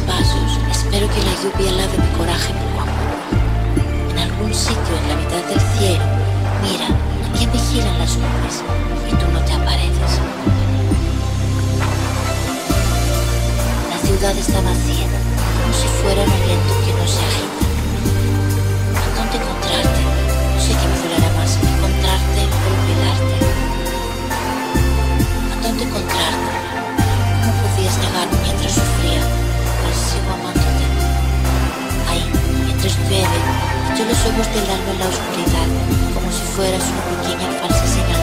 Pasos, espero que la lluvia lave mi coraje. En algún sitio en la mitad del cielo, mira, aquí vigilan las nubes y tú no te apareces. La ciudad está vacía, como si fuera un aliento que no se agita. ¿A dónde encontrarte? No sé qué me más, encontrarte o olvidarte. ¿A dónde encontrarte? ¿Cómo podías negarme mientras sufría? Mientras llueve, echo los ojos del alma en la oscuridad, como si fueras una pequeña falsa señal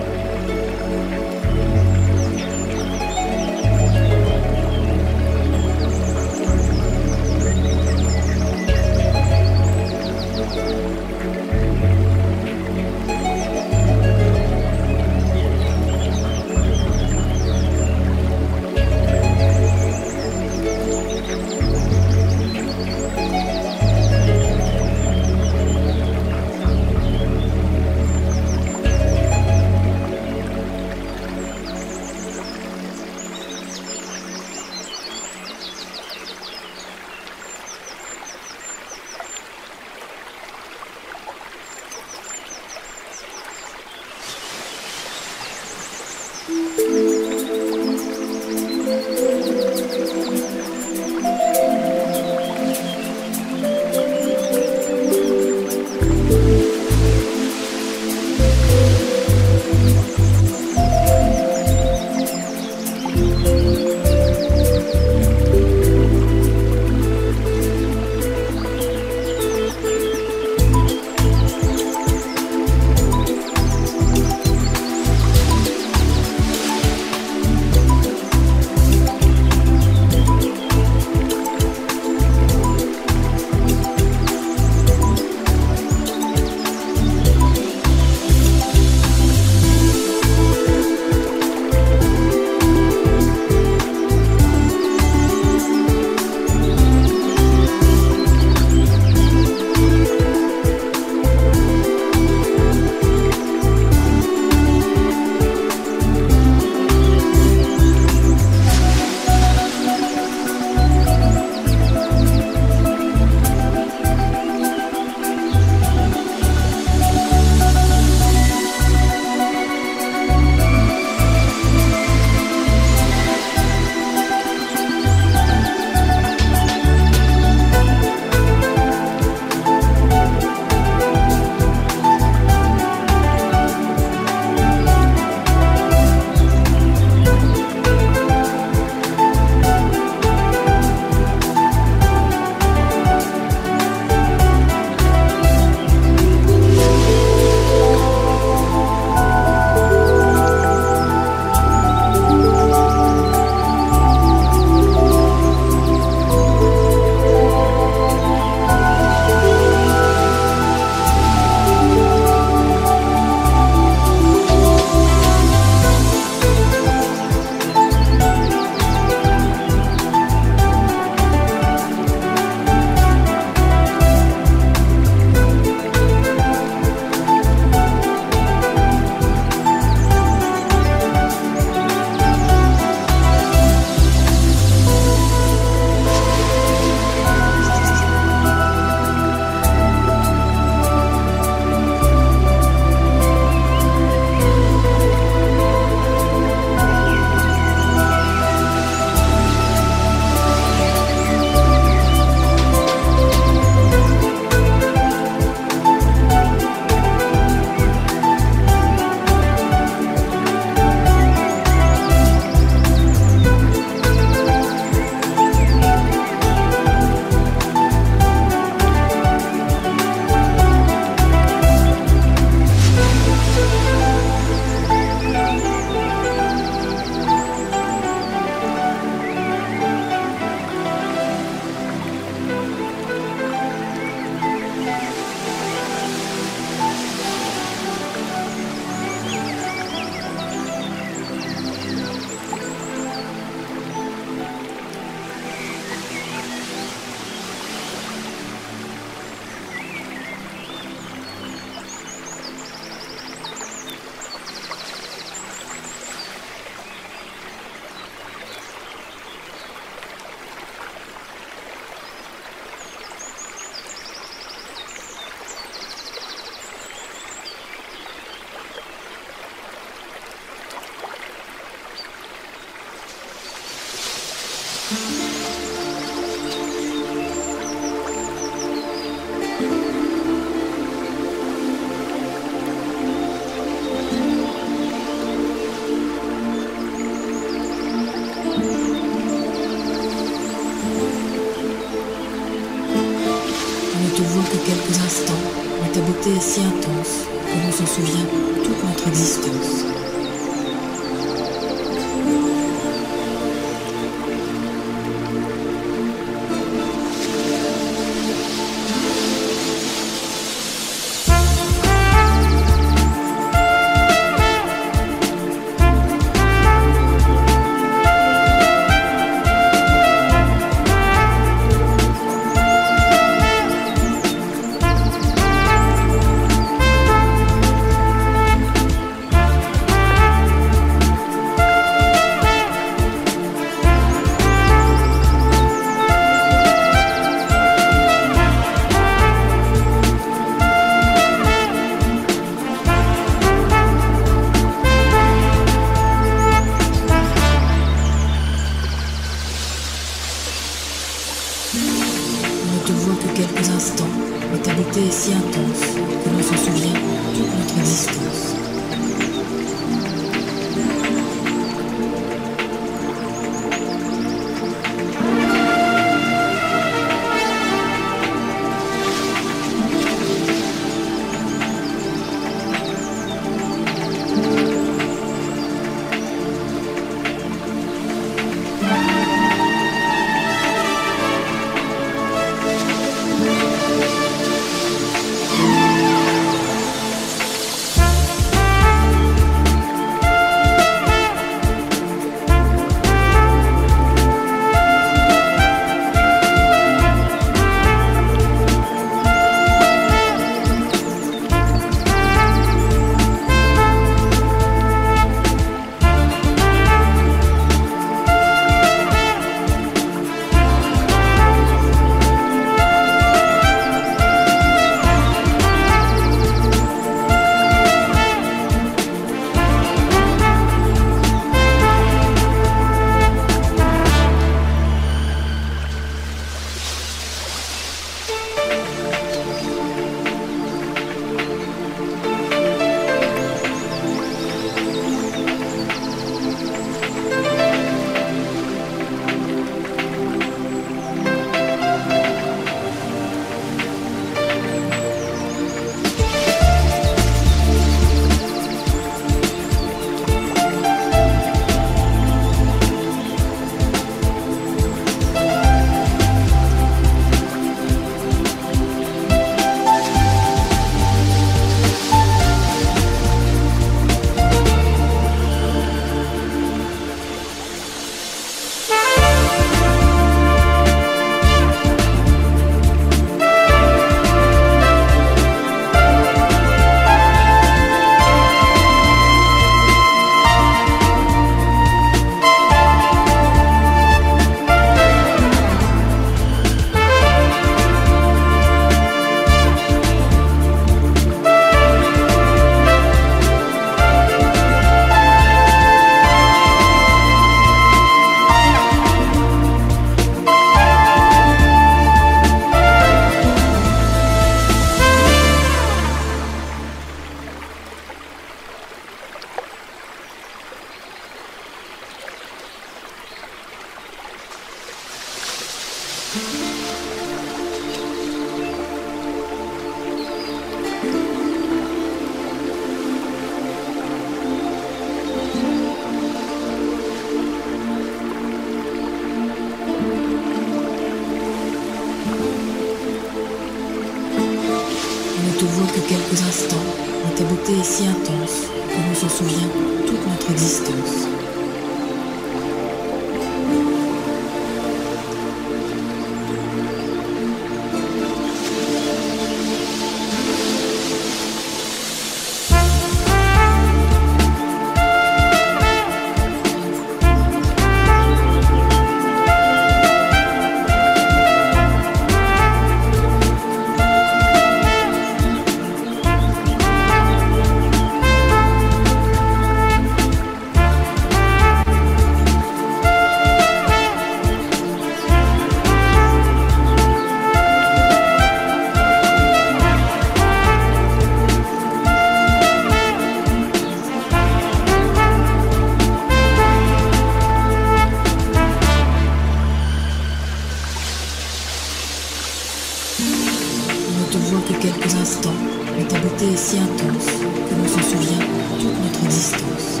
vois que quelques instants, mais ta beauté est si intense que l'on s'en souvient toute notre distance.